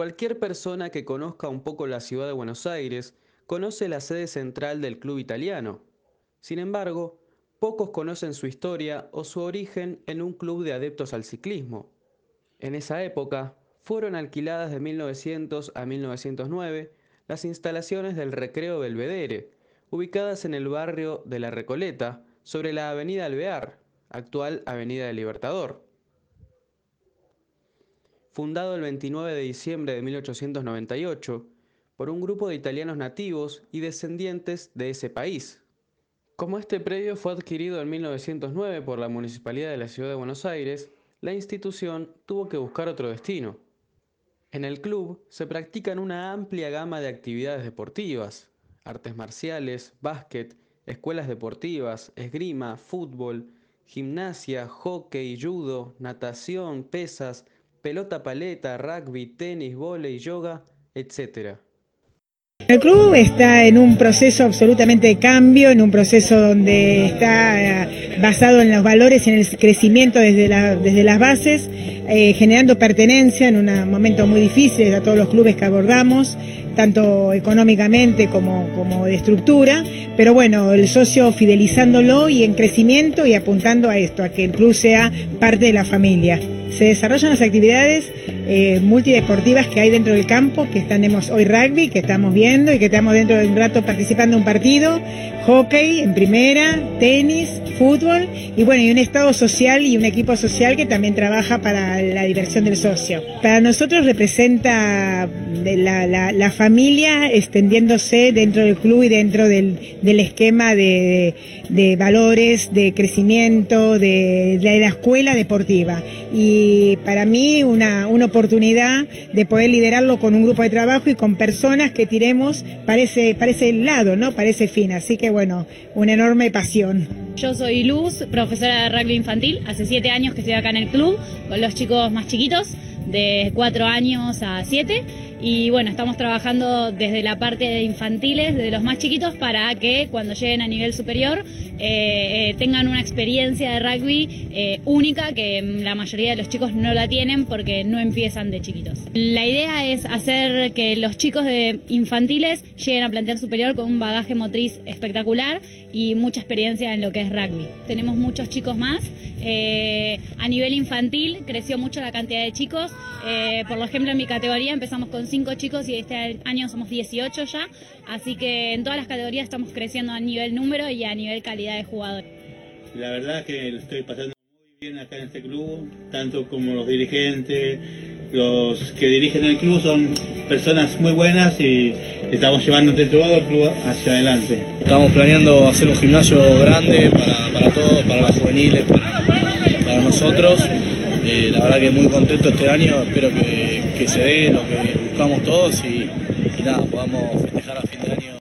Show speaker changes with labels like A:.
A: Cualquier persona que conozca un poco la ciudad de Buenos Aires conoce la sede central del club italiano. Sin embargo, pocos conocen su historia o su origen en un club de adeptos al ciclismo. En esa época, fueron alquiladas de 1900 a 1909 las instalaciones del Recreo Belvedere, ubicadas en el barrio de La Recoleta, sobre la avenida Alvear, actual Avenida del Libertador. Fundado el 29 de diciembre de 1898 por un grupo de italianos nativos y descendientes de ese país. Como este predio fue adquirido en 1909 por la Municipalidad de la Ciudad de Buenos Aires, la institución tuvo que buscar otro destino. En el club se practican una amplia gama de actividades deportivas, artes marciales, básquet, escuelas deportivas, esgrima, fútbol, gimnasia, hockey, judo, natación, pesas, pelota paleta, rugby, tenis, volei, yoga, etc.
B: El club está en un proceso absolutamente de cambio, en un proceso donde está eh, basado en los valores, en el crecimiento desde, desde las bases, eh, generando pertenencia en un momento muy difícil a todos los clubes que abordamos, tanto económicamente como, como de estructura, pero bueno, el socio fidelizándolo y en crecimiento y apuntando a esto, a que el club sea parte de la familia se desarrollan las actividades eh, multideportivas que hay dentro del campo, que tenemos hoy rugby, que estamos viendo y que estamos dentro de un rato participando en un partido, hockey en primera, tenis, fútbol y bueno, y un estado social y un equipo social que también trabaja para la diversión del socio. Para nosotros representa la, familia extendiéndose dentro del club y dentro del, esquema de, valores, de crecimiento, de, la escuela deportiva. Y para mí una, una oportunidad de poder liderarlo con un grupo de trabajo y con personas que tiremos para ese, para ese lado, ¿no? Para ese fin. Así que bueno, una enorme pasión.
C: Yo soy Luz, profesora de rugby infantil. Hace siete años que estoy acá en el club con los chicos más chiquitos, de cuatro años a siete y bueno, estamos trabajando desde la parte de infantiles, de los más chiquitos, para que cuando lleguen a nivel superior eh, eh, tengan una experiencia de rugby eh, única que la mayoría de los chicos no la tienen porque no empiezan de chiquitos. La idea es hacer que los chicos de infantiles lleguen a plantear superior con un bagaje motriz espectacular y mucha experiencia en lo que es rugby. Tenemos muchos chicos más. a nivel infantil creció mucho la cantidad de chicos. Por ejemplo, en mi categoría empezamos con cinco chicos y este año somos 18 ya, así que en todas las categorías estamos creciendo a nivel número y a nivel calidad de jugadores.
D: La verdad que lo estoy pasando muy bien acá en este club, tanto como los dirigentes, los que dirigen el club son personas muy buenas y estamos llevando entre todo el club hacia adelante.
E: Estamos planeando hacer un gimnasio grande para, para todos, para los juveniles, para, nosotros. Eh, la verdad que muy contento este año, espero que, que se dé lo que buscamos todos y, y nada, podamos festejar a fin de año.